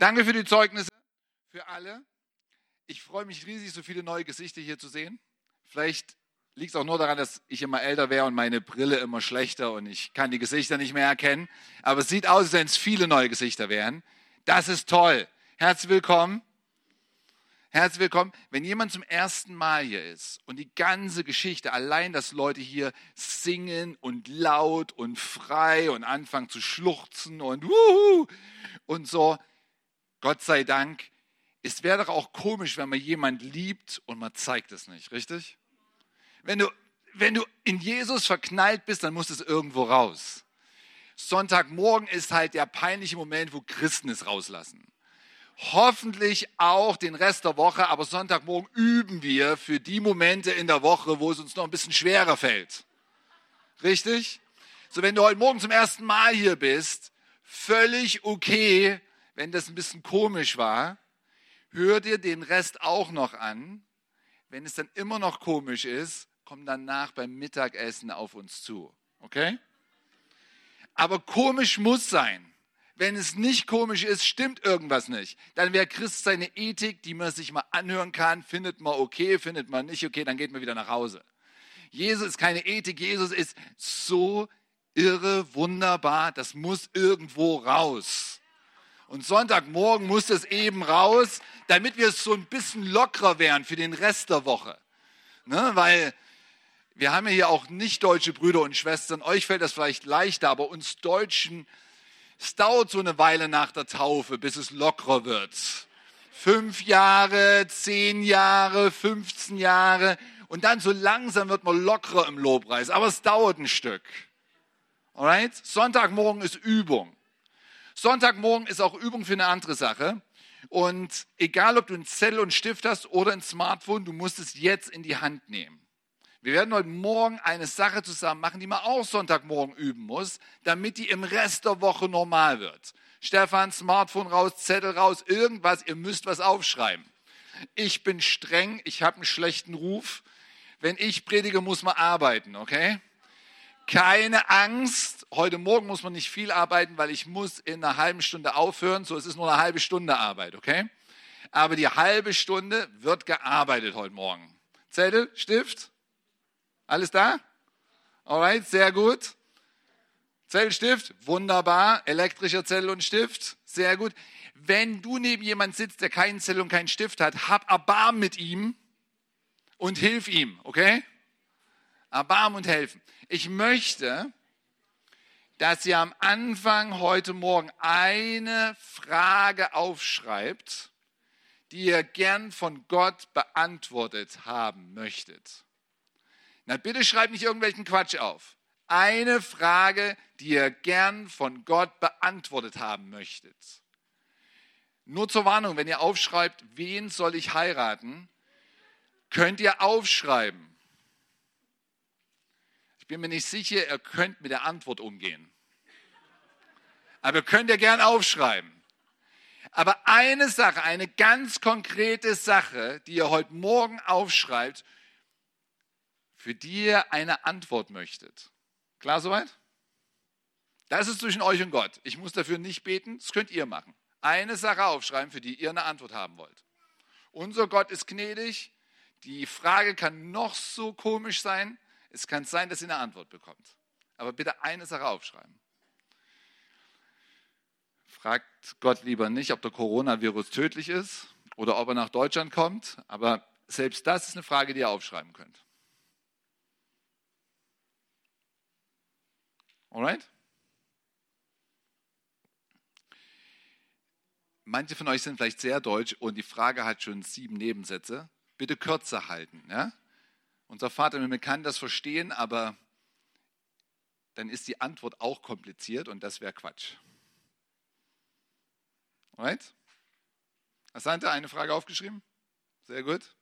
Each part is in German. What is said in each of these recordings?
Danke für die Zeugnisse, für alle. Ich freue mich riesig, so viele neue Gesichter hier zu sehen. Vielleicht liegt es auch nur daran, dass ich immer älter wäre und meine Brille immer schlechter und ich kann die Gesichter nicht mehr erkennen. Aber es sieht aus, als wenn es viele neue Gesichter wären. Das ist toll. Herzlich willkommen. Herzlich willkommen. Wenn jemand zum ersten Mal hier ist und die ganze Geschichte, allein, dass Leute hier singen und laut und frei und anfangen zu schluchzen und wuhu und so, Gott sei Dank, es wäre doch auch komisch, wenn man jemand liebt und man zeigt es nicht, richtig? Wenn du, wenn du in Jesus verknallt bist, dann muss es irgendwo raus. Sonntagmorgen ist halt der peinliche Moment, wo Christen es rauslassen. Hoffentlich auch den Rest der Woche, aber Sonntagmorgen üben wir für die Momente in der Woche, wo es uns noch ein bisschen schwerer fällt. Richtig? So, wenn du heute Morgen zum ersten Mal hier bist, völlig okay, wenn das ein bisschen komisch war, hör dir den Rest auch noch an. Wenn es dann immer noch komisch ist, komm danach beim Mittagessen auf uns zu. Okay? Aber komisch muss sein. Wenn es nicht komisch ist, stimmt irgendwas nicht. Dann wäre Christ seine Ethik, die man sich mal anhören kann, findet man okay, findet man nicht okay, dann geht man wieder nach Hause. Jesus ist keine Ethik, Jesus ist so irre, wunderbar, das muss irgendwo raus. Und Sonntagmorgen muss es eben raus, damit wir so ein bisschen lockerer werden für den Rest der Woche. Ne? Weil wir haben ja hier auch nicht deutsche Brüder und Schwestern. Euch fällt das vielleicht leichter, aber uns Deutschen, es dauert so eine Weile nach der Taufe, bis es lockerer wird. Fünf Jahre, zehn Jahre, 15 Jahre. Und dann so langsam wird man lockerer im Lobpreis. Aber es dauert ein Stück. Alright? Sonntagmorgen ist Übung. Sonntagmorgen ist auch Übung für eine andere Sache. Und egal, ob du einen Zettel und Stift hast oder ein Smartphone, du musst es jetzt in die Hand nehmen. Wir werden heute Morgen eine Sache zusammen machen, die man auch Sonntagmorgen üben muss, damit die im Rest der Woche normal wird. Stefan, Smartphone raus, Zettel raus, irgendwas, ihr müsst was aufschreiben. Ich bin streng, ich habe einen schlechten Ruf. Wenn ich predige, muss man arbeiten, okay? Keine Angst. Heute Morgen muss man nicht viel arbeiten, weil ich muss in einer halben Stunde aufhören. So, es ist nur eine halbe Stunde Arbeit, okay? Aber die halbe Stunde wird gearbeitet heute Morgen. Zettel, Stift, alles da? Alright, sehr gut. Zettel, Stift, wunderbar. Elektrischer Zettel und Stift, sehr gut. Wenn du neben jemand sitzt, der keinen Zettel und keinen Stift hat, hab Erbarm mit ihm und hilf ihm, okay? Erbarm und helfen. Ich möchte, dass ihr am Anfang heute Morgen eine Frage aufschreibt, die ihr gern von Gott beantwortet haben möchtet. Na bitte schreibt nicht irgendwelchen Quatsch auf. Eine Frage, die ihr gern von Gott beantwortet haben möchtet. Nur zur Warnung, wenn ihr aufschreibt, wen soll ich heiraten, könnt ihr aufschreiben bin mir nicht sicher, ihr könnt mit der Antwort umgehen. Aber ihr könnt ja gern aufschreiben. Aber eine Sache, eine ganz konkrete Sache, die ihr heute Morgen aufschreibt, für die ihr eine Antwort möchtet. Klar soweit? Das ist zwischen euch und Gott. Ich muss dafür nicht beten, das könnt ihr machen. Eine Sache aufschreiben, für die ihr eine Antwort haben wollt. Unser Gott ist gnädig. Die Frage kann noch so komisch sein. Es kann sein, dass ihr eine Antwort bekommt. Aber bitte eine Sache aufschreiben. Fragt Gott lieber nicht, ob der Coronavirus tödlich ist oder ob er nach Deutschland kommt. Aber selbst das ist eine Frage, die ihr aufschreiben könnt. Alright? Manche von euch sind vielleicht sehr deutsch und die Frage hat schon sieben Nebensätze. Bitte kürzer halten. Ja? Unser Vater im Himmel kann das verstehen, aber dann ist die Antwort auch kompliziert und das wäre Quatsch. Alright? Asante, eine Frage aufgeschrieben? Sehr gut.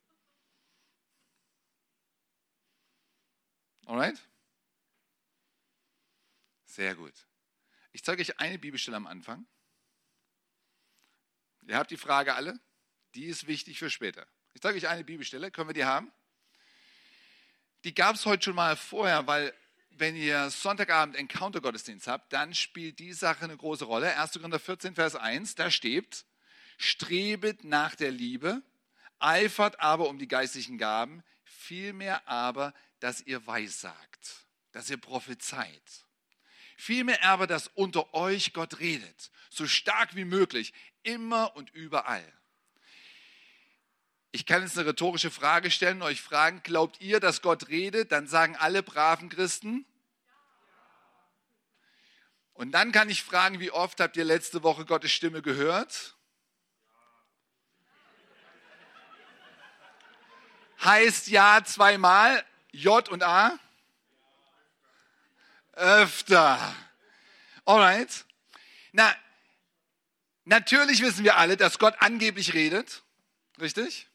Alright? Sehr gut. Ich zeige euch eine Bibelstelle am Anfang. Ihr habt die Frage alle. Die ist wichtig für später. Ich zeige euch eine Bibelstelle. Können wir die haben? Die gab es heute schon mal vorher, weil wenn ihr Sonntagabend Encounter-Gottesdienst habt, dann spielt die Sache eine große Rolle. 1. Korinther 14, Vers 1, da steht, Strebet nach der Liebe, eifert aber um die geistlichen Gaben, vielmehr aber, dass ihr weissagt, dass ihr prophezeit. Vielmehr aber, dass unter euch Gott redet, so stark wie möglich, immer und überall. Ich kann jetzt eine rhetorische Frage stellen euch fragen, glaubt ihr, dass Gott redet? Dann sagen alle braven Christen. Und dann kann ich fragen, wie oft habt ihr letzte Woche Gottes Stimme gehört? Heißt ja zweimal, J und A? Öfter. Alright. Na, natürlich wissen wir alle, dass Gott angeblich redet. Richtig?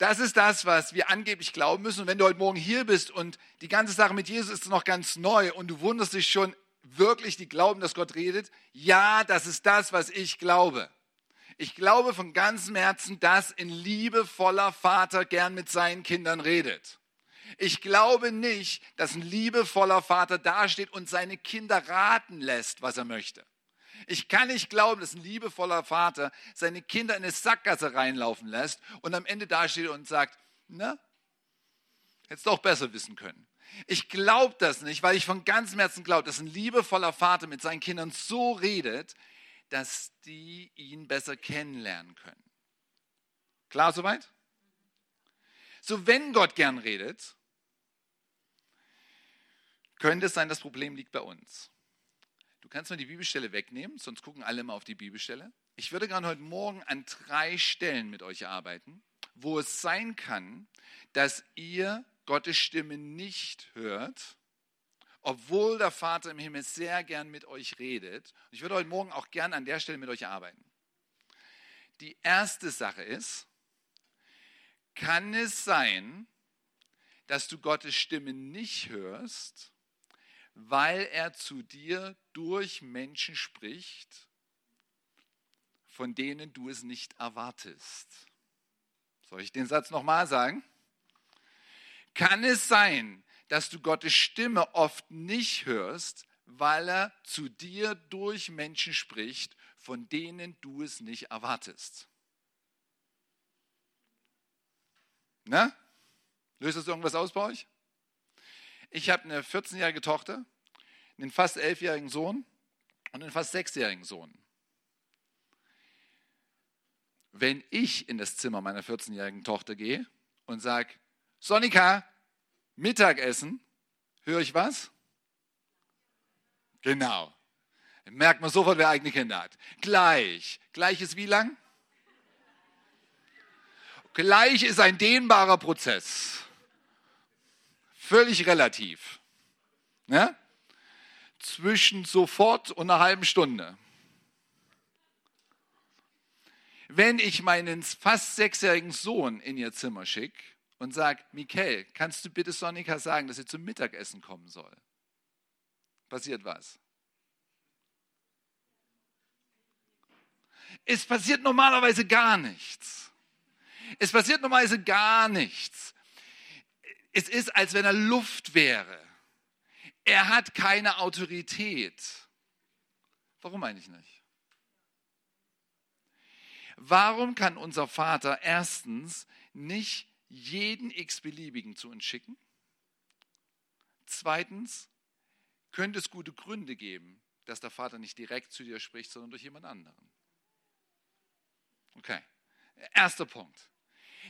Das ist das, was wir angeblich glauben müssen. Und wenn du heute Morgen hier bist und die ganze Sache mit Jesus ist noch ganz neu und du wunderst dich schon wirklich, die glauben, dass Gott redet, ja, das ist das, was ich glaube. Ich glaube von ganzem Herzen, dass ein liebevoller Vater gern mit seinen Kindern redet. Ich glaube nicht, dass ein liebevoller Vater dasteht und seine Kinder raten lässt, was er möchte. Ich kann nicht glauben, dass ein liebevoller Vater seine Kinder in eine Sackgasse reinlaufen lässt und am Ende dasteht und sagt, na, hättest du auch besser wissen können. Ich glaube das nicht, weil ich von ganzem Herzen glaube, dass ein liebevoller Vater mit seinen Kindern so redet, dass die ihn besser kennenlernen können. Klar soweit? So, wenn Gott gern redet, könnte es sein, das Problem liegt bei uns. Kannst mal die Bibelstelle wegnehmen, sonst gucken alle mal auf die Bibelstelle. Ich würde gerne heute Morgen an drei Stellen mit euch arbeiten, wo es sein kann, dass ihr Gottes Stimme nicht hört, obwohl der Vater im Himmel sehr gern mit euch redet. Ich würde heute Morgen auch gern an der Stelle mit euch arbeiten. Die erste Sache ist, kann es sein, dass du Gottes Stimme nicht hörst, weil er zu dir durch Menschen spricht, von denen du es nicht erwartest. Soll ich den Satz nochmal sagen? Kann es sein, dass du Gottes Stimme oft nicht hörst, weil er zu dir durch Menschen spricht, von denen du es nicht erwartest? Na? Löst das irgendwas aus bei euch? Ich habe eine 14-jährige Tochter, einen fast 11-jährigen Sohn und einen fast 6-jährigen Sohn. Wenn ich in das Zimmer meiner 14-jährigen Tochter gehe und sage, Sonika, Mittagessen, höre ich was? Genau. Merkt man sofort, wer eigene Kinder hat. Gleich. Gleich ist wie lang? Gleich ist ein dehnbarer Prozess völlig relativ. Ja? Zwischen sofort und einer halben Stunde. Wenn ich meinen fast sechsjährigen Sohn in ihr Zimmer schicke und sage, Michael, kannst du bitte Sonika sagen, dass sie zum Mittagessen kommen soll? Passiert was? Es passiert normalerweise gar nichts. Es passiert normalerweise gar nichts es ist, als wenn er Luft wäre. Er hat keine Autorität. Warum eigentlich nicht? Warum kann unser Vater erstens nicht jeden x-beliebigen zu uns schicken? Zweitens, könnte es gute Gründe geben, dass der Vater nicht direkt zu dir spricht, sondern durch jemand anderen. Okay, erster Punkt.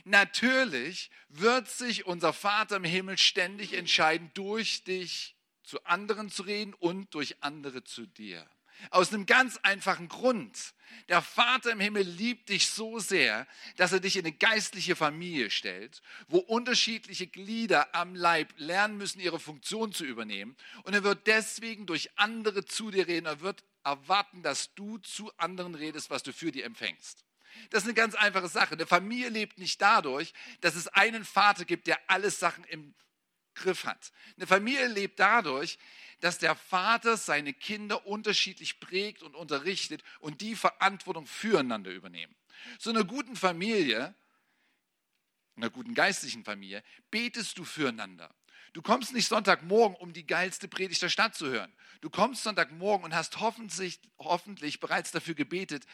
Natürlich wird sich unser Vater im Himmel ständig entscheiden, durch dich zu anderen zu reden und durch andere zu dir. Aus einem ganz einfachen Grund. Der Vater im Himmel liebt dich so sehr, dass er dich in eine geistliche Familie stellt, wo unterschiedliche Glieder am Leib lernen müssen, ihre Funktion zu übernehmen. Und er wird deswegen durch andere zu dir reden. Er wird erwarten, dass du zu anderen redest, was du für die empfängst. Das ist eine ganz einfache Sache. Eine Familie lebt nicht dadurch, dass es einen Vater gibt, der alles Sachen im Griff hat. Eine Familie lebt dadurch, dass der Vater seine Kinder unterschiedlich prägt und unterrichtet und die Verantwortung füreinander übernehmen. So einer guten Familie, einer guten geistlichen Familie, betest du füreinander. Du kommst nicht Sonntagmorgen, um die geilste Predigt der Stadt zu hören. Du kommst Sonntagmorgen und hast hoffentlich, hoffentlich bereits dafür gebetet,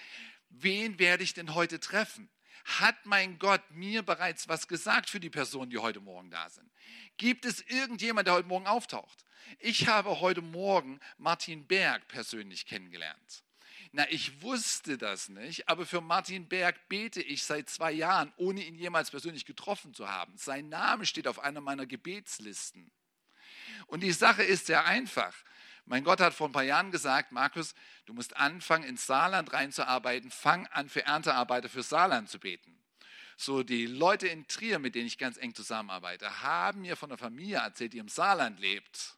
wen werde ich denn heute treffen? Hat mein Gott mir bereits was gesagt für die Personen, die heute Morgen da sind? Gibt es irgendjemand, der heute Morgen auftaucht? Ich habe heute Morgen Martin Berg persönlich kennengelernt. Na, ich wusste das nicht, aber für Martin Berg bete ich seit zwei Jahren, ohne ihn jemals persönlich getroffen zu haben. Sein Name steht auf einer meiner Gebetslisten. Und die Sache ist sehr einfach. Mein Gott hat vor ein paar Jahren gesagt, Markus, du musst anfangen, ins Saarland reinzuarbeiten. Fang an, für Erntearbeiter für Saarland zu beten. So, die Leute in Trier, mit denen ich ganz eng zusammenarbeite, haben mir von einer Familie erzählt, die im Saarland lebt.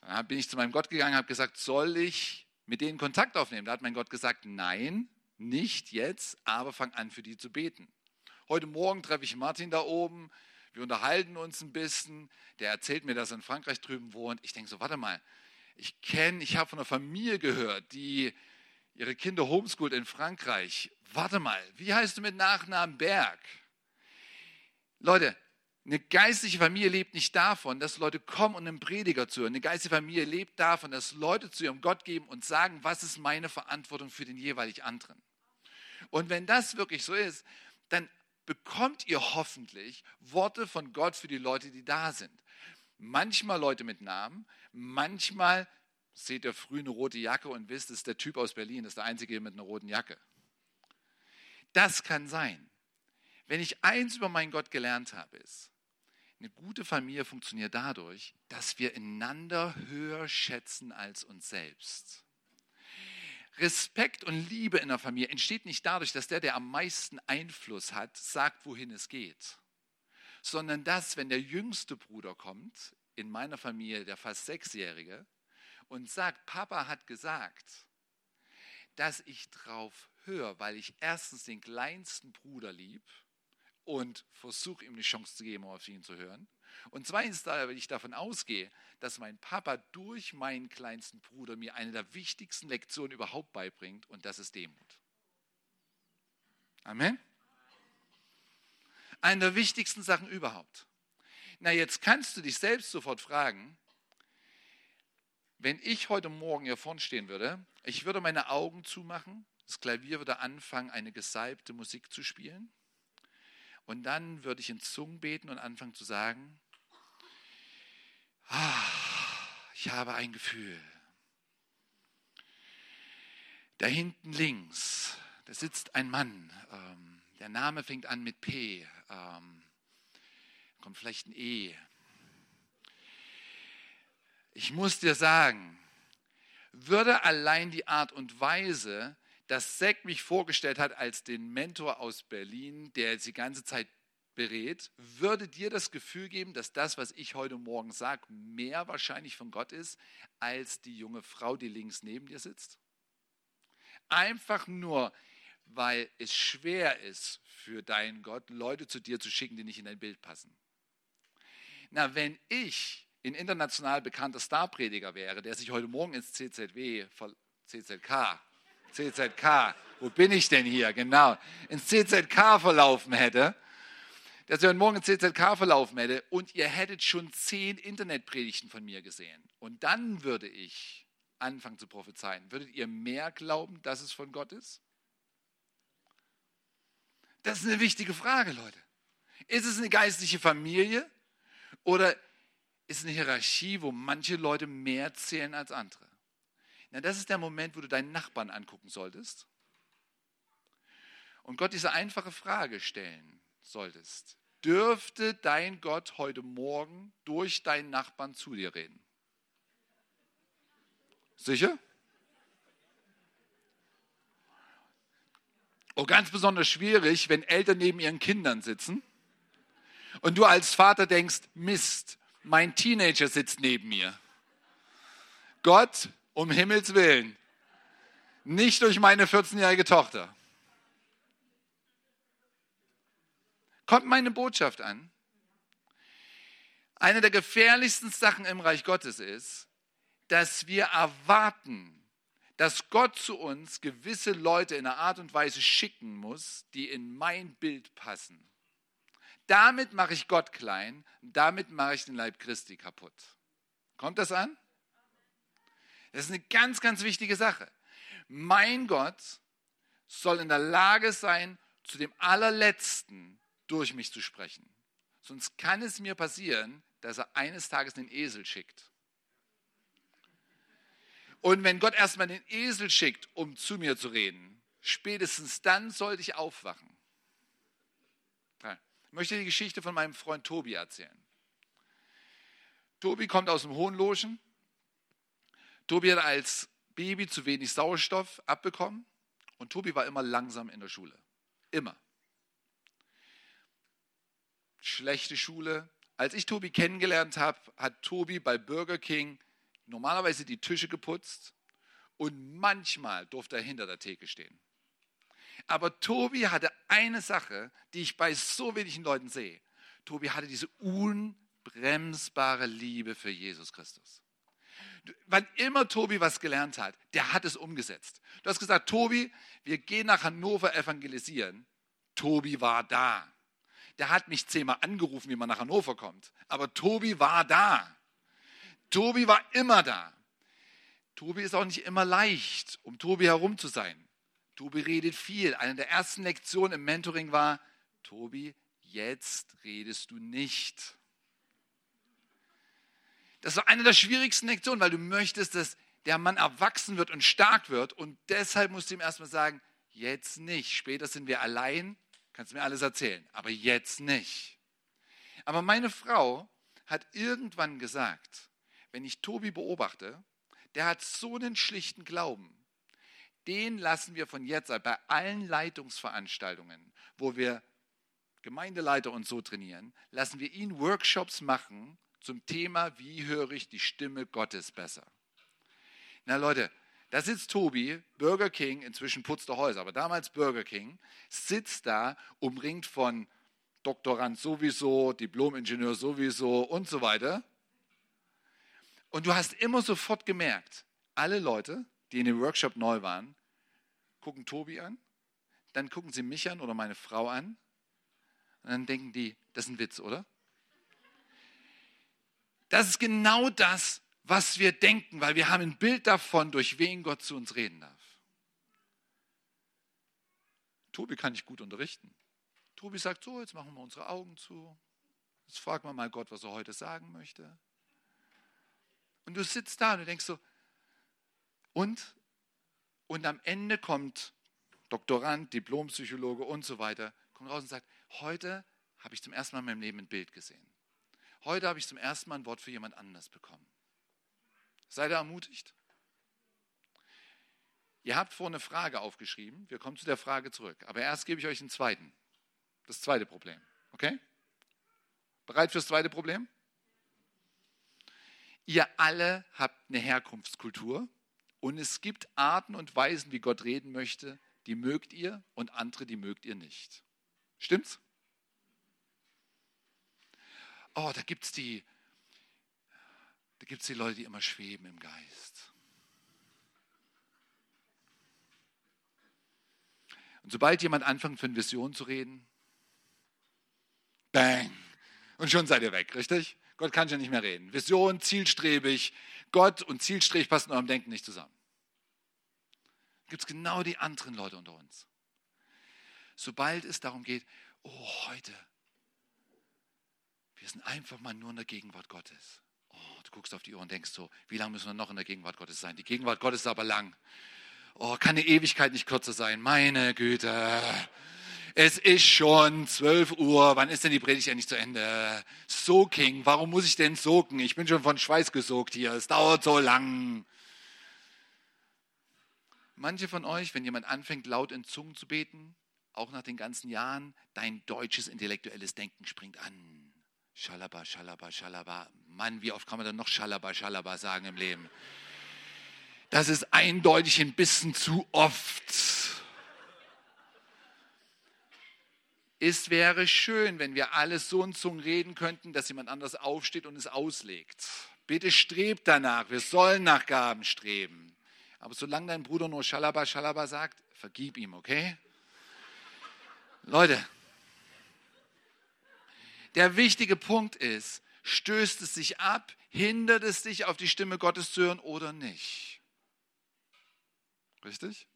Dann bin ich zu meinem Gott gegangen habe gesagt, soll ich mit denen Kontakt aufnehmen? Da hat mein Gott gesagt, nein, nicht jetzt, aber fang an, für die zu beten. Heute Morgen treffe ich Martin da oben. Wir unterhalten uns ein bisschen. Der erzählt mir, dass er in Frankreich drüben wohnt. Ich denke so, warte mal, ich kenne, ich habe von einer Familie gehört, die ihre Kinder homeschoolt in Frankreich. Warte mal, wie heißt du mit Nachnamen Berg? Leute, eine geistliche Familie lebt nicht davon, dass Leute kommen und einen Prediger zu hören. Eine geistliche Familie lebt davon, dass Leute zu ihrem Gott geben und sagen, was ist meine Verantwortung für den jeweilig anderen. Und wenn das wirklich so ist, dann bekommt ihr hoffentlich Worte von Gott für die Leute, die da sind. Manchmal Leute mit Namen, manchmal seht ihr früh eine rote Jacke und wisst, das ist der Typ aus Berlin, das ist der Einzige mit einer roten Jacke. Das kann sein. Wenn ich eins über meinen Gott gelernt habe, ist, eine gute Familie funktioniert dadurch, dass wir einander höher schätzen als uns selbst. Respekt und Liebe in der Familie entsteht nicht dadurch, dass der, der am meisten Einfluss hat, sagt, wohin es geht, sondern dass, wenn der jüngste Bruder kommt, in meiner Familie der fast Sechsjährige, und sagt, Papa hat gesagt, dass ich drauf höre, weil ich erstens den kleinsten Bruder lieb und versuche ihm eine Chance zu geben, auf ihn zu hören. Und zweitens, weil ich davon ausgehe, dass mein Papa durch meinen kleinsten Bruder mir eine der wichtigsten Lektionen überhaupt beibringt und das ist Demut. Amen. Eine der wichtigsten Sachen überhaupt. Na, jetzt kannst du dich selbst sofort fragen, wenn ich heute Morgen hier vorne stehen würde, ich würde meine Augen zumachen, das Klavier würde anfangen, eine gesalbte Musik zu spielen und dann würde ich in Zungen beten und anfangen zu sagen, ah, ich habe ein Gefühl. Da hinten links, da sitzt ein Mann, ähm, der Name fängt an mit P, ähm, kommt vielleicht ein E. Ich muss dir sagen, würde allein die Art und Weise, dass Zack mich vorgestellt hat als den Mentor aus Berlin, der jetzt die ganze Zeit berät, würde dir das Gefühl geben, dass das, was ich heute Morgen sage, mehr wahrscheinlich von Gott ist, als die junge Frau, die links neben dir sitzt? Einfach nur, weil es schwer ist für deinen Gott, Leute zu dir zu schicken, die nicht in dein Bild passen. Na, wenn ich ein international bekannter Starprediger wäre, der sich heute Morgen ins CZW, CZK CZK. Wo bin ich denn hier? Genau. Ins CZK verlaufen hätte, dass ihr morgen ins CZK verlaufen hätte und ihr hättet schon zehn Internetpredigten von mir gesehen. Und dann würde ich anfangen zu prophezeien. Würdet ihr mehr glauben, dass es von Gott ist? Das ist eine wichtige Frage, Leute. Ist es eine geistliche Familie oder ist es eine Hierarchie, wo manche Leute mehr zählen als andere? Na, das ist der Moment, wo du deinen Nachbarn angucken solltest und Gott diese einfache Frage stellen solltest. Dürfte dein Gott heute Morgen durch deinen Nachbarn zu dir reden? Sicher? Oh, ganz besonders schwierig, wenn Eltern neben ihren Kindern sitzen und du als Vater denkst, Mist, mein Teenager sitzt neben mir. Gott, um Himmels Willen. Nicht durch meine 14-jährige Tochter. Kommt meine Botschaft an? Eine der gefährlichsten Sachen im Reich Gottes ist, dass wir erwarten, dass Gott zu uns gewisse Leute in einer Art und Weise schicken muss, die in mein Bild passen. Damit mache ich Gott klein, damit mache ich den Leib Christi kaputt. Kommt das an? Das ist eine ganz, ganz wichtige Sache. Mein Gott soll in der Lage sein, zu dem allerletzten durch mich zu sprechen. Sonst kann es mir passieren, dass er eines Tages den Esel schickt. Und wenn Gott erstmal den Esel schickt, um zu mir zu reden, spätestens dann sollte ich aufwachen. Ich möchte die Geschichte von meinem Freund Tobi erzählen. Tobi kommt aus dem Hohenloschen. Tobi hat als Baby zu wenig Sauerstoff abbekommen und Tobi war immer langsam in der Schule. Immer. Schlechte Schule. Als ich Tobi kennengelernt habe, hat Tobi bei Burger King normalerweise die Tische geputzt und manchmal durfte er hinter der Theke stehen. Aber Tobi hatte eine Sache, die ich bei so wenigen Leuten sehe. Tobi hatte diese unbremsbare Liebe für Jesus Christus. Wann immer Tobi was gelernt hat, der hat es umgesetzt. Du hast gesagt, Tobi, wir gehen nach Hannover evangelisieren. Tobi war da. Der hat mich zehnmal angerufen, wie man nach Hannover kommt. Aber Tobi war da. Tobi war immer da. Tobi ist auch nicht immer leicht, um Tobi herum zu sein. Tobi redet viel. Eine der ersten Lektionen im Mentoring war, Tobi, jetzt redest du nicht. Das war eine der schwierigsten Lektionen, weil du möchtest, dass der Mann erwachsen wird und stark wird. Und deshalb musst du ihm erstmal sagen, jetzt nicht. Später sind wir allein, kannst mir alles erzählen, aber jetzt nicht. Aber meine Frau hat irgendwann gesagt, wenn ich Tobi beobachte, der hat so einen schlichten Glauben. Den lassen wir von jetzt an bei allen Leitungsveranstaltungen, wo wir Gemeindeleiter und so trainieren, lassen wir ihn Workshops machen zum Thema, wie höre ich die Stimme Gottes besser. Na Leute, da sitzt Tobi, Burger King, inzwischen putzt er Häuser, aber damals Burger King, sitzt da umringt von Doktorand sowieso, Diplomingenieur sowieso und so weiter. Und du hast immer sofort gemerkt, alle Leute, die in dem Workshop neu waren, gucken Tobi an, dann gucken sie mich an oder meine Frau an und dann denken die, das ist ein Witz, oder? Das ist genau das, was wir denken, weil wir haben ein Bild davon, durch wen Gott zu uns reden darf. Tobi kann ich gut unterrichten. Tobi sagt so, jetzt machen wir unsere Augen zu. Jetzt fragen wir mal Gott, was er heute sagen möchte. Und du sitzt da und du denkst so, und? Und am Ende kommt Doktorand, Diplompsychologe und so weiter, kommt raus und sagt, heute habe ich zum ersten Mal in meinem Leben ein Bild gesehen. Heute habe ich zum ersten Mal ein Wort für jemand anders bekommen. Seid ihr ermutigt? Ihr habt vor eine Frage aufgeschrieben. Wir kommen zu der Frage zurück. Aber erst gebe ich euch einen zweiten. Das zweite Problem. Okay? Bereit fürs zweite Problem? Ihr alle habt eine Herkunftskultur und es gibt Arten und Weisen, wie Gott reden möchte, die mögt ihr und andere, die mögt ihr nicht. Stimmt's? Oh, da gibt es die, da gibt's die Leute, die immer schweben im Geist. Und sobald jemand anfängt, von Vision zu reden, bang, und schon seid ihr weg, richtig? Gott kann schon nicht mehr reden. Vision, zielstrebig. Gott und zielstrebig passen in eurem Denken nicht zusammen. Gibt es genau die anderen Leute unter uns. Sobald es darum geht, oh, heute, wir sind einfach mal nur in der Gegenwart Gottes. Guckst auf die Uhr und denkst so, wie lange müssen wir noch in der Gegenwart Gottes sein? Die Gegenwart Gottes ist aber lang. Oh, kann eine Ewigkeit nicht kürzer sein? Meine Güte es ist schon 12 Uhr, wann ist denn die Predigt endlich zu Ende? Soaking, warum muss ich denn soaken? Ich bin schon von Schweiß gesogt hier, es dauert so lang. Manche von euch, wenn jemand anfängt, laut in Zungen zu beten, auch nach den ganzen Jahren, dein deutsches intellektuelles Denken springt an. Schalaba, Schalaba, Schalaba. Mann, wie oft kann man dann noch Schalaba, Schalaba sagen im Leben? Das ist eindeutig ein bisschen zu oft. Es wäre schön, wenn wir alle so in Zungen reden könnten, dass jemand anders aufsteht und es auslegt. Bitte strebt danach. Wir sollen nach Gaben streben. Aber solange dein Bruder nur Schalaba, Schalaba sagt, vergib ihm, okay? Leute, Der wichtige Punkt ist, stößt es sich ab, hindert es dich, auf die Stimme Gottes zu hören oder nicht? Richtig?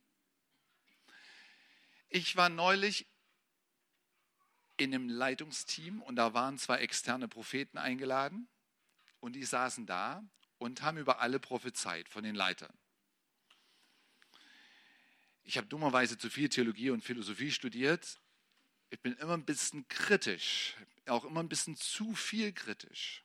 Ich war neulich in einem Leitungsteam und da waren zwei externe Propheten eingeladen und die saßen da und haben über alle prophezeit von den Leitern. Ich habe dummerweise zu viel Theologie und Philosophie studiert. Ich bin immer ein bisschen kritisch, auch immer ein bisschen zu viel kritisch.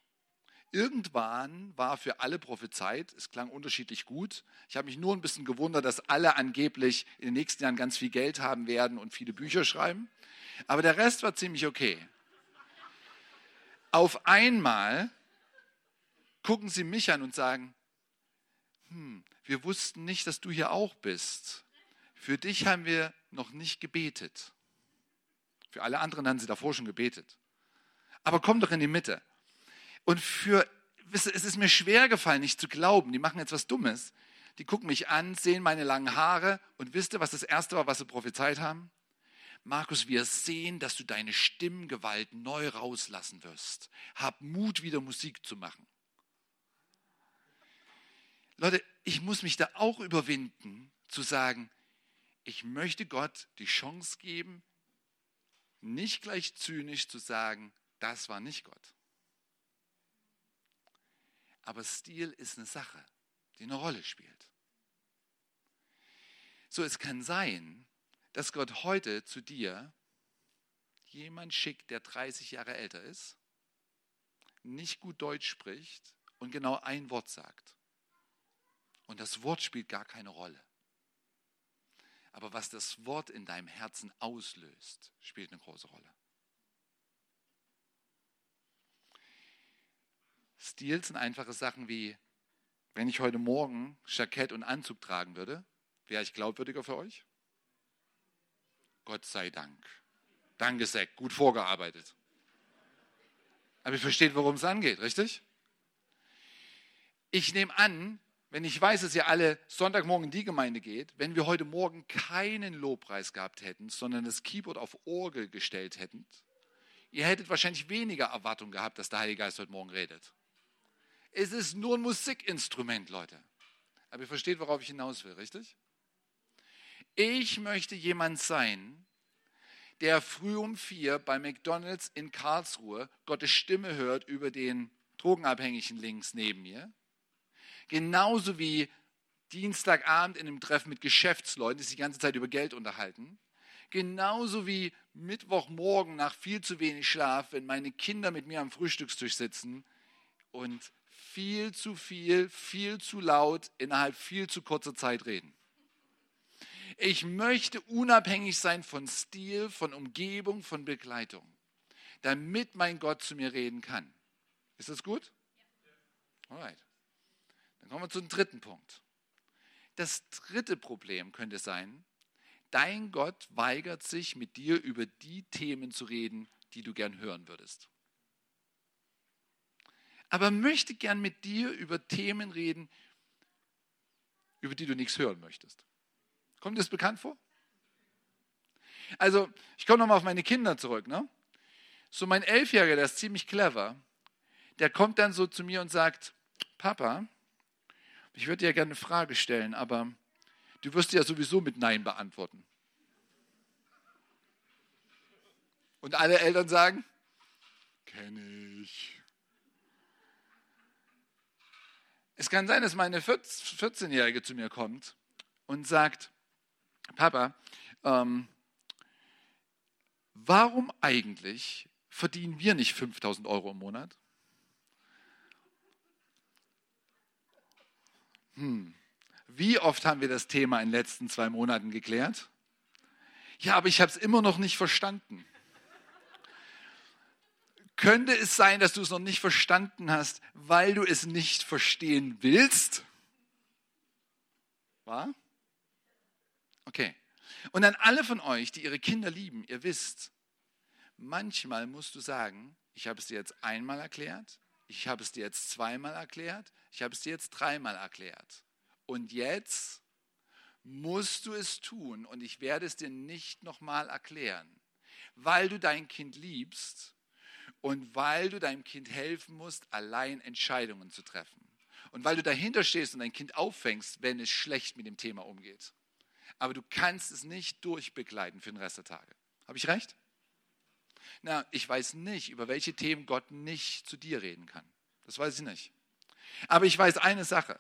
Irgendwann war für alle prophezeit, es klang unterschiedlich gut. Ich habe mich nur ein bisschen gewundert, dass alle angeblich in den nächsten Jahren ganz viel Geld haben werden und viele Bücher schreiben. Aber der Rest war ziemlich okay. Auf einmal gucken sie mich an und sagen, hm, wir wussten nicht, dass du hier auch bist. Für dich haben wir noch nicht gebetet. Für alle anderen haben sie davor schon gebetet. Aber komm doch in die Mitte. Und für, es ist mir schwer gefallen, nicht zu glauben, die machen jetzt was Dummes. Die gucken mich an, sehen meine langen Haare und wisst ihr, was das Erste war, was sie prophezeit haben? Markus, wir sehen, dass du deine Stimmgewalt neu rauslassen wirst. Hab Mut, wieder Musik zu machen. Leute, ich muss mich da auch überwinden, zu sagen, ich möchte Gott die Chance geben, nicht gleich zynisch zu sagen, das war nicht Gott. Aber Stil ist eine Sache, die eine Rolle spielt. So, es kann sein, dass Gott heute zu dir jemand schickt, der 30 Jahre älter ist, nicht gut Deutsch spricht und genau ein Wort sagt. Und das Wort spielt gar keine Rolle. Aber was das Wort in deinem Herzen auslöst, spielt eine große Rolle. Stil sind einfache Sachen wie, wenn ich heute Morgen Jackett und Anzug tragen würde, wäre ich glaubwürdiger für euch? Gott sei Dank. Danke, Zack, gut vorgearbeitet. Aber ihr versteht, worum es angeht, richtig? Ich nehme an, wenn ich weiß, dass ihr alle Sonntagmorgen in die Gemeinde geht, wenn wir heute Morgen keinen Lobpreis gehabt hätten, sondern das Keyboard auf Orgel gestellt hätten, ihr hättet wahrscheinlich weniger Erwartung gehabt, dass der Heilige Geist heute Morgen redet. Es ist nur ein Musikinstrument, Leute. Aber ihr versteht, worauf ich hinaus will, richtig? Ich möchte jemand sein, der früh um vier bei McDonald's in Karlsruhe Gottes Stimme hört über den Drogenabhängigen links neben mir. Genauso wie Dienstagabend in einem Treffen mit Geschäftsleuten, die sich die ganze Zeit über Geld unterhalten. Genauso wie Mittwochmorgen nach viel zu wenig Schlaf, wenn meine Kinder mit mir am Frühstückstisch sitzen und viel zu viel, viel zu laut innerhalb viel zu kurzer Zeit reden. Ich möchte unabhängig sein von Stil, von Umgebung, von Begleitung, damit mein Gott zu mir reden kann. Ist das gut? Alright. Kommen wir zum dritten Punkt. Das dritte Problem könnte sein, dein Gott weigert sich, mit dir über die Themen zu reden, die du gern hören würdest aber möchte gern mit dir über Themen reden, über die du nichts hören möchtest. Kommt dir das bekannt vor? Also, ich komme nochmal auf meine Kinder zurück. Ne? So mein Elfjähriger, der ist ziemlich clever, der kommt dann so zu mir und sagt, Papa, ich würde dir gerne eine Frage stellen, aber du wirst ja sowieso mit Nein beantworten. Und alle Eltern sagen, kenne ich. Es kann sein, dass meine 14-Jährige zu mir kommt und sagt, Papa, ähm, warum eigentlich verdienen wir nicht 5000 Euro im Monat? Hm. Wie oft haben wir das Thema in den letzten zwei Monaten geklärt? Ja, aber ich habe es immer noch nicht verstanden. Könnte es sein, dass du es noch nicht verstanden hast, weil du es nicht verstehen willst? War? Okay. Und an alle von euch, die ihre Kinder lieben, ihr wisst, manchmal musst du sagen, ich habe es dir jetzt einmal erklärt, ich habe es dir jetzt zweimal erklärt, ich habe es dir jetzt dreimal erklärt. Und jetzt musst du es tun und ich werde es dir nicht nochmal erklären, weil du dein Kind liebst und weil du deinem Kind helfen musst, allein Entscheidungen zu treffen. Und weil du dahinter stehst und dein Kind auffängst, wenn es schlecht mit dem Thema umgeht. Aber du kannst es nicht durchbegleiten für den Rest der Tage. Habe ich recht? Na, ich weiß nicht, über welche Themen Gott nicht zu dir reden kann. Das weiß ich nicht. Aber ich weiß eine Sache.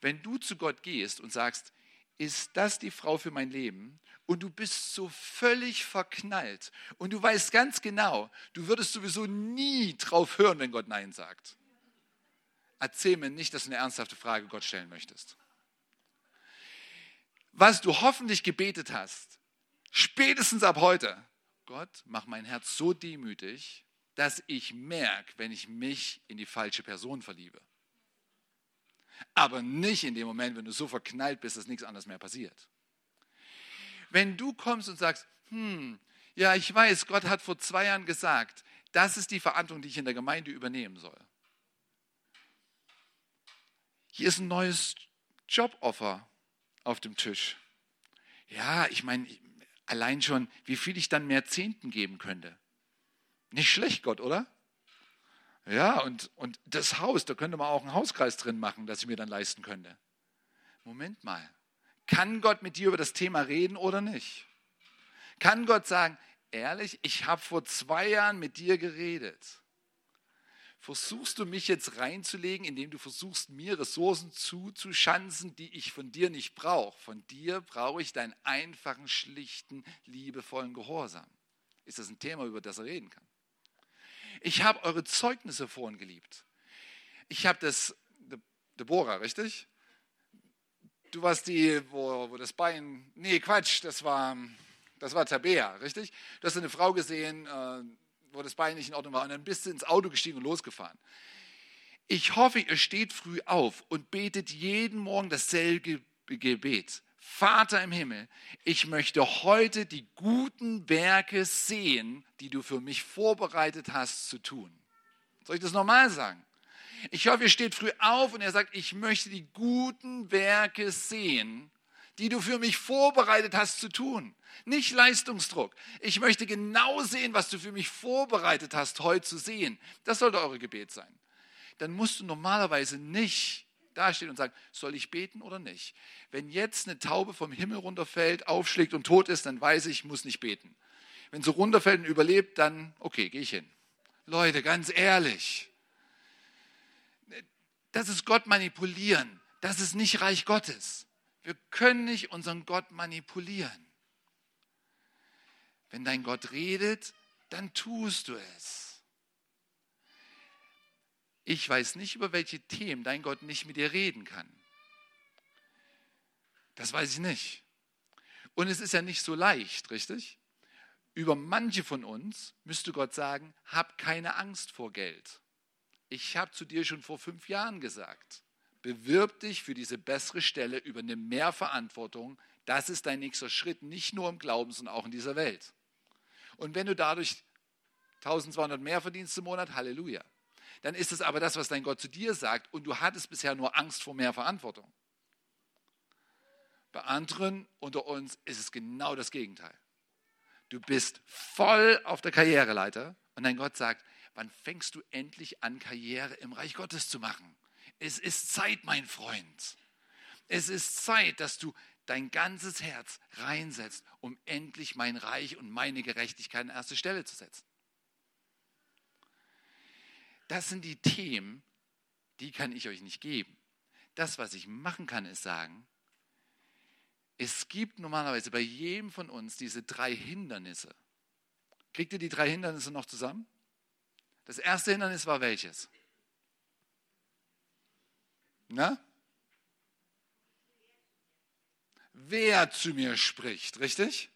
Wenn du zu Gott gehst und sagst, ist das die Frau für mein Leben? Und du bist so völlig verknallt und du weißt ganz genau, du würdest sowieso nie drauf hören, wenn Gott Nein sagt. Erzähl mir nicht, dass du eine ernsthafte Frage Gott stellen möchtest. Was du hoffentlich gebetet hast, spätestens ab heute, Gott, mach mein Herz so demütig, dass ich merke, wenn ich mich in die falsche Person verliebe. Aber nicht in dem Moment, wenn du so verknallt bist, dass nichts anderes mehr passiert. Wenn du kommst und sagst, hm, ja, ich weiß, Gott hat vor zwei Jahren gesagt, das ist die Verantwortung, die ich in der Gemeinde übernehmen soll. Hier ist ein neues Joboffer auf dem Tisch. Ja, ich meine, allein schon, wie viel ich dann mehr Zehnten geben könnte. Nicht schlecht, Gott, oder? Ja, und, und das Haus, da könnte man auch einen Hauskreis drin machen, das ich mir dann leisten könnte. Moment mal. Kann Gott mit dir über das Thema reden oder nicht? Kann Gott sagen, ehrlich, ich habe vor zwei Jahren mit dir geredet. Versuchst du mich jetzt reinzulegen, indem du versuchst, mir Ressourcen zuzuschanzen, die ich von dir nicht brauche? Von dir brauche ich deinen einfachen, schlichten, liebevollen Gehorsam. Ist das ein Thema, über das er reden kann? Ich habe eure Zeugnisse vorhin geliebt. Ich habe das, Deborah, richtig? Du warst die, wo, wo das Bein, nee, Quatsch, das war, das war Tabea, richtig? Du hast eine Frau gesehen, äh, wo das Bein nicht in Ordnung war und dann bist du ins Auto gestiegen und losgefahren. Ich hoffe, ihr steht früh auf und betet jeden Morgen dasselbe Gebet. Vater im Himmel, ich möchte heute die guten Werke sehen, die du für mich vorbereitet hast zu tun. Soll ich das normal sagen? Ich hoffe, ihr steht früh auf und er sagt, ich möchte die guten Werke sehen, die du für mich vorbereitet hast zu tun. Nicht Leistungsdruck. Ich möchte genau sehen, was du für mich vorbereitet hast, heute zu sehen. Das sollte eure Gebet sein. Dann musst du normalerweise nicht dastehen und sagen, soll ich beten oder nicht? Wenn jetzt eine Taube vom Himmel runterfällt, aufschlägt und tot ist, dann weiß ich, ich muss nicht beten. Wenn sie runterfällt und überlebt, dann, okay, gehe ich hin. Leute, ganz ehrlich, das ist Gott manipulieren. Das ist nicht Reich Gottes. Wir können nicht unseren Gott manipulieren. Wenn dein Gott redet, dann tust du es. Ich weiß nicht, über welche Themen dein Gott nicht mit dir reden kann. Das weiß ich nicht. Und es ist ja nicht so leicht, richtig? Über manche von uns müsste Gott sagen, hab keine Angst vor Geld. Ich habe zu dir schon vor fünf Jahren gesagt, bewirb dich für diese bessere Stelle, übernimm mehr Verantwortung. Das ist dein nächster Schritt, nicht nur im Glauben, sondern auch in dieser Welt. Und wenn du dadurch 1200 mehr verdienst im Monat, Halleluja dann ist es aber das, was dein Gott zu dir sagt und du hattest bisher nur Angst vor mehr Verantwortung. Bei anderen unter uns ist es genau das Gegenteil. Du bist voll auf der Karriereleiter und dein Gott sagt, wann fängst du endlich an, Karriere im Reich Gottes zu machen? Es ist Zeit, mein Freund. Es ist Zeit, dass du dein ganzes Herz reinsetzt, um endlich mein Reich und meine Gerechtigkeit an erste Stelle zu setzen. Das sind die Themen, die kann ich euch nicht geben. Das, was ich machen kann, ist sagen, es gibt normalerweise bei jedem von uns diese drei Hindernisse. Kriegt ihr die drei Hindernisse noch zusammen? Das erste Hindernis war welches? Na? Wer zu mir spricht, richtig?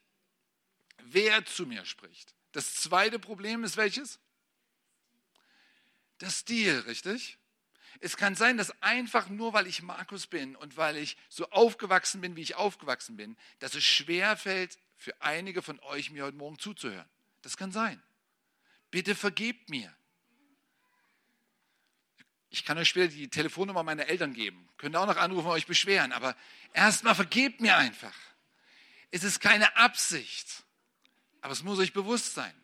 Wer zu mir spricht. Das zweite Problem ist welches? der Stil, richtig? Es kann sein, dass einfach nur, weil ich Markus bin und weil ich so aufgewachsen bin, wie ich aufgewachsen bin, dass es schwer fällt, für einige von euch mir heute Morgen zuzuhören. Das kann sein. Bitte vergebt mir. Ich kann euch später die Telefonnummer meiner Eltern geben. Könnt ihr auch noch anrufen und euch beschweren. Aber erstmal vergebt mir einfach. Es ist keine Absicht. Aber es muss euch bewusst sein.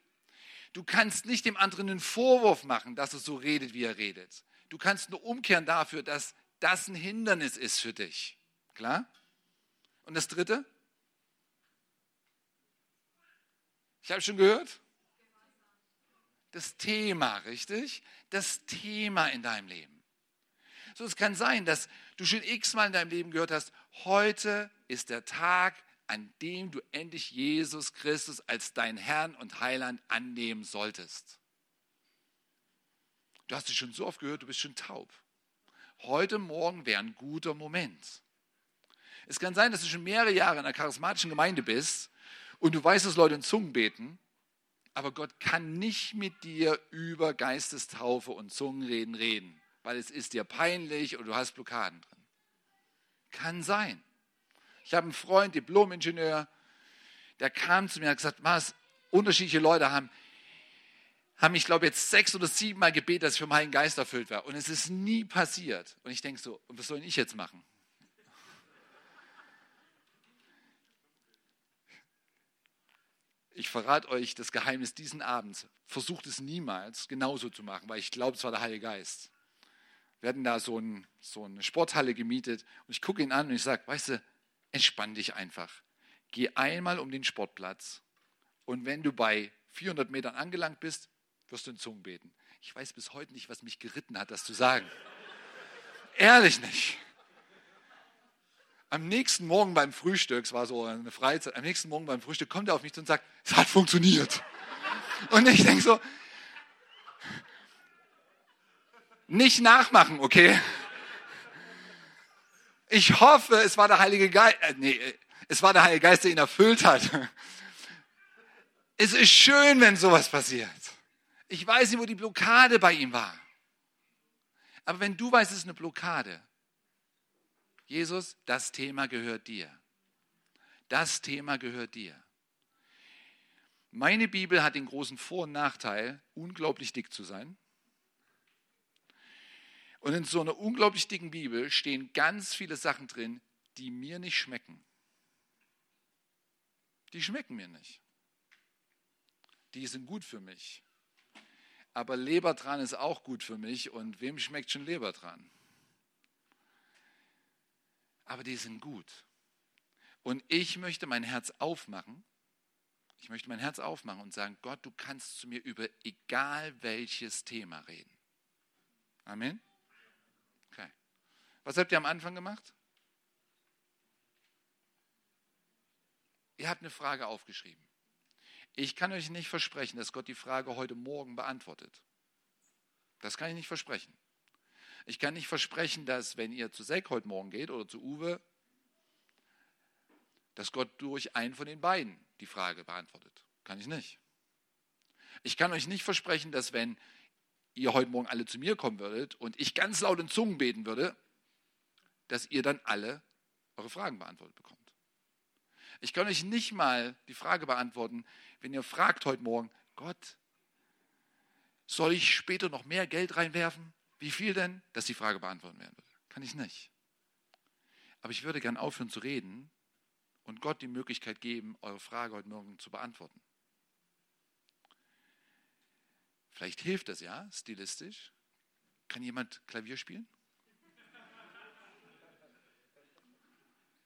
Du kannst nicht dem anderen einen Vorwurf machen, dass er so redet, wie er redet. Du kannst nur umkehren dafür, dass das ein Hindernis ist für dich. Klar? Und das Dritte? Ich habe schon gehört. Das Thema, richtig? Das Thema in deinem Leben. So, es kann sein, dass du schon x-mal in deinem Leben gehört hast, heute ist der Tag, an dem du endlich Jesus Christus als dein Herrn und Heiland annehmen solltest. Du hast es schon so oft gehört, du bist schon taub. Heute Morgen wäre ein guter Moment. Es kann sein, dass du schon mehrere Jahre in einer charismatischen Gemeinde bist und du weißt, dass Leute in Zungen beten, aber Gott kann nicht mit dir über Geistestaufe und Zungenreden reden, weil es ist dir peinlich oder du hast Blockaden drin. Kann sein. Ich habe einen Freund, Diplom-Ingenieur, der kam zu mir und hat gesagt, was, unterschiedliche Leute haben, haben mich, glaube jetzt sechs oder sieben Mal gebetet, dass ich vom Heiligen Geist erfüllt war. Und es ist nie passiert. Und ich denke so, was soll ich jetzt machen? Ich verrate euch das Geheimnis diesen Abends. Versucht es niemals genauso zu machen, weil ich glaube, es war der Heilige Geist. Wir hatten da so, ein, so eine Sporthalle gemietet und ich gucke ihn an und ich sage, weißt du, entspann dich einfach. Geh einmal um den Sportplatz und wenn du bei 400 Metern angelangt bist, wirst du in Zungen beten. Ich weiß bis heute nicht, was mich geritten hat, das zu sagen. Ehrlich nicht. Am nächsten Morgen beim Frühstück, es war so eine Freizeit, am nächsten Morgen beim Frühstück kommt er auf mich zu und sagt, es hat funktioniert. Und ich denke so, nicht nachmachen, okay? Ich hoffe, es war der Heilige Geist, äh, nee, es war der Heilige Geist, der ihn erfüllt hat. Es ist schön, wenn sowas passiert. Ich weiß nicht, wo die Blockade bei ihm war. Aber wenn du weißt, es ist eine Blockade, Jesus, das Thema gehört dir. Das Thema gehört dir. Meine Bibel hat den großen Vor- und Nachteil, unglaublich dick zu sein. Und in so einer unglaublich dicken Bibel stehen ganz viele Sachen drin, die mir nicht schmecken. Die schmecken mir nicht. Die sind gut für mich. Aber Lebertran ist auch gut für mich und wem schmeckt schon Lebertran? Aber die sind gut. Und ich möchte mein Herz aufmachen. Ich möchte mein Herz aufmachen und sagen, Gott, du kannst zu mir über egal welches Thema reden. Amen. Was habt ihr am Anfang gemacht? Ihr habt eine Frage aufgeschrieben. Ich kann euch nicht versprechen, dass Gott die Frage heute Morgen beantwortet. Das kann ich nicht versprechen. Ich kann nicht versprechen, dass wenn ihr zu Zack heute Morgen geht oder zu Uwe, dass Gott durch einen von den beiden die Frage beantwortet. Kann ich nicht. Ich kann euch nicht versprechen, dass wenn ihr heute Morgen alle zu mir kommen würdet und ich ganz laut in Zungen beten würde, dass ihr dann alle eure Fragen beantwortet bekommt. Ich kann euch nicht mal die Frage beantworten, wenn ihr fragt heute Morgen, Gott, soll ich später noch mehr Geld reinwerfen? Wie viel denn? Dass die Frage beantworten werden würde. Kann ich nicht. Aber ich würde gern aufhören zu reden und Gott die Möglichkeit geben, eure Frage heute Morgen zu beantworten. Vielleicht hilft das ja, stilistisch. Kann jemand Klavier spielen?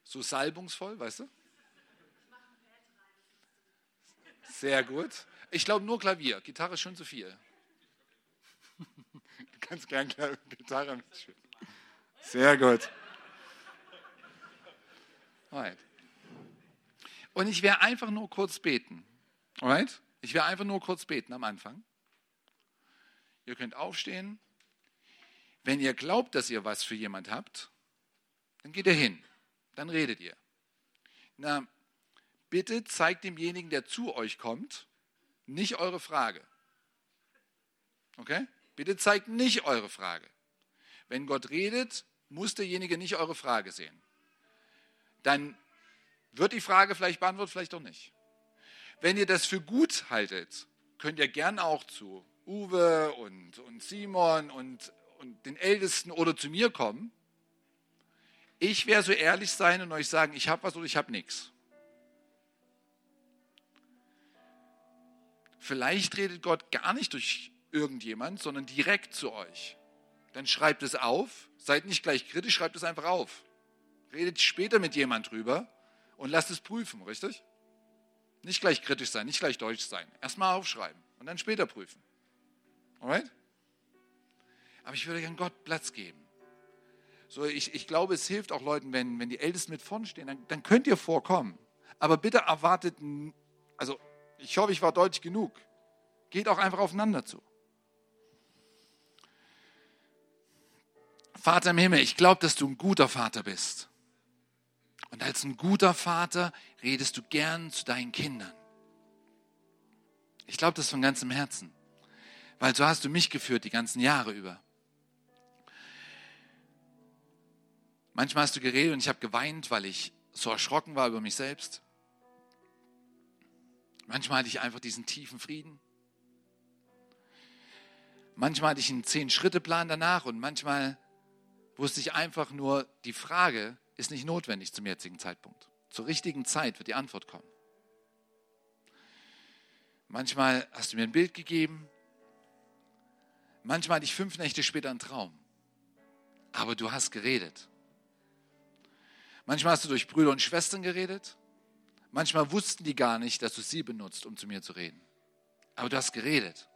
So salbungsvoll, weißt du? Sehr gut. Ich glaube nur Klavier. Gitarre ist schon zu viel. Kannst gern Gitarre mitspielen. Sehr gut. Alright. Und ich werde einfach nur kurz beten. Alright? Ich werde einfach nur kurz beten am Anfang. Ihr könnt aufstehen. Wenn ihr glaubt, dass ihr was für jemand habt, dann geht ihr hin dann redet ihr. Na, bitte zeigt demjenigen, der zu euch kommt, nicht eure Frage. Okay? Bitte zeigt nicht eure Frage. Wenn Gott redet, muss derjenige nicht eure Frage sehen. Dann wird die Frage vielleicht beantwortet, vielleicht auch nicht. Wenn ihr das für gut haltet, könnt ihr gern auch zu Uwe und, und Simon und, und den Ältesten oder zu mir kommen ich werde so ehrlich sein und euch sagen, ich habe was oder ich habe nichts. vielleicht redet Gott gar nicht durch irgendjemand, sondern direkt zu euch. Dann schreibt es auf, seid nicht gleich kritisch, schreibt es einfach auf. Redet später mit jemand drüber und lasst es prüfen, richtig? Nicht gleich kritisch sein, nicht gleich deutsch sein. Erstmal aufschreiben und dann später prüfen. Alright? Aber ich würde gern Gott Platz geben. So, ich, ich glaube, es hilft auch Leuten, wenn, wenn die Ältesten mit vorne stehen, dann, dann könnt ihr vorkommen. Aber bitte erwartet, also ich hoffe, ich war deutlich genug. Geht auch einfach aufeinander zu. Vater im Himmel, ich glaube, dass du ein guter Vater bist. Und als ein guter Vater redest du gern zu deinen Kindern. Ich glaube das von ganzem Herzen, weil so hast du mich geführt die ganzen Jahre über. Manchmal hast du geredet und ich habe geweint, weil ich so erschrocken war über mich selbst. Manchmal hatte ich einfach diesen tiefen Frieden. Manchmal hatte ich einen Zehn-Schritte-Plan danach und manchmal wusste ich einfach nur, die Frage ist nicht notwendig zum jetzigen Zeitpunkt. Zur richtigen Zeit wird die Antwort kommen. Manchmal hast du mir ein Bild gegeben. Manchmal hatte ich fünf Nächte später einen Traum. Aber du hast geredet. Manchmal hast du durch Brüder und Schwestern geredet. Manchmal wussten die gar nicht, dass du sie benutzt, um zu mir zu reden. Aber du hast geredet.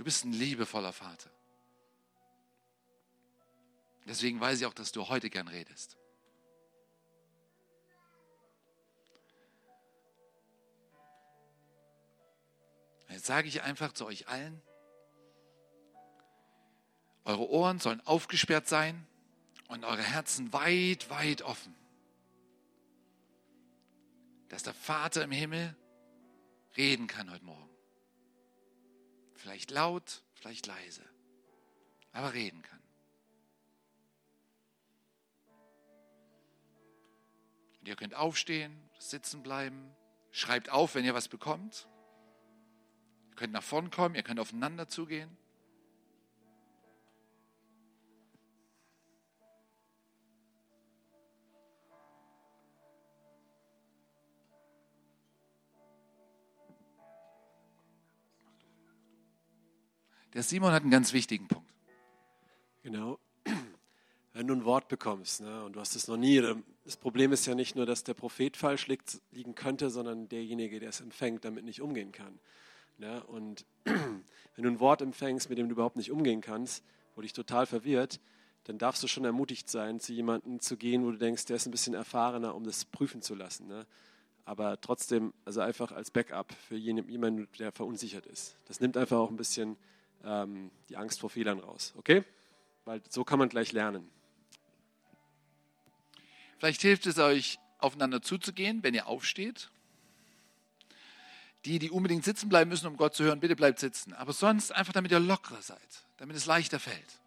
Du bist ein liebevoller Vater. Deswegen weiß ich auch, dass du heute gern redest. Jetzt sage ich einfach zu euch allen, eure Ohren sollen aufgesperrt sein und eure Herzen weit, weit offen. Dass der Vater im Himmel reden kann heute Morgen. Vielleicht laut, vielleicht leise, aber reden kann. Und ihr könnt aufstehen, sitzen bleiben, schreibt auf, wenn ihr was bekommt. Ihr könnt nach vorn kommen, ihr könnt aufeinander zugehen. Der Simon hat einen ganz wichtigen Punkt. Genau. Wenn du ein Wort bekommst ne, und du hast es noch nie, das Problem ist ja nicht nur, dass der Prophet falsch liegen könnte, sondern derjenige, der es empfängt, damit nicht umgehen kann. Ne? Und wenn du ein Wort empfängst, mit dem du überhaupt nicht umgehen kannst, wo dich total verwirrt, dann darfst du schon ermutigt sein, zu jemandem zu gehen, wo du denkst, der ist ein bisschen erfahrener, um das prüfen zu lassen. Ne? Aber trotzdem, also einfach als Backup für jemanden, der verunsichert ist. Das nimmt einfach auch ein bisschen ähm, die Angst vor Fehlern raus. Okay? Weil so kann man gleich lernen. Vielleicht hilft es euch, aufeinander zuzugehen, wenn ihr aufsteht. Die, die unbedingt sitzen bleiben müssen, um Gott zu hören, bitte bleibt sitzen. Aber sonst einfach, damit ihr lockerer seid, damit es leichter fällt.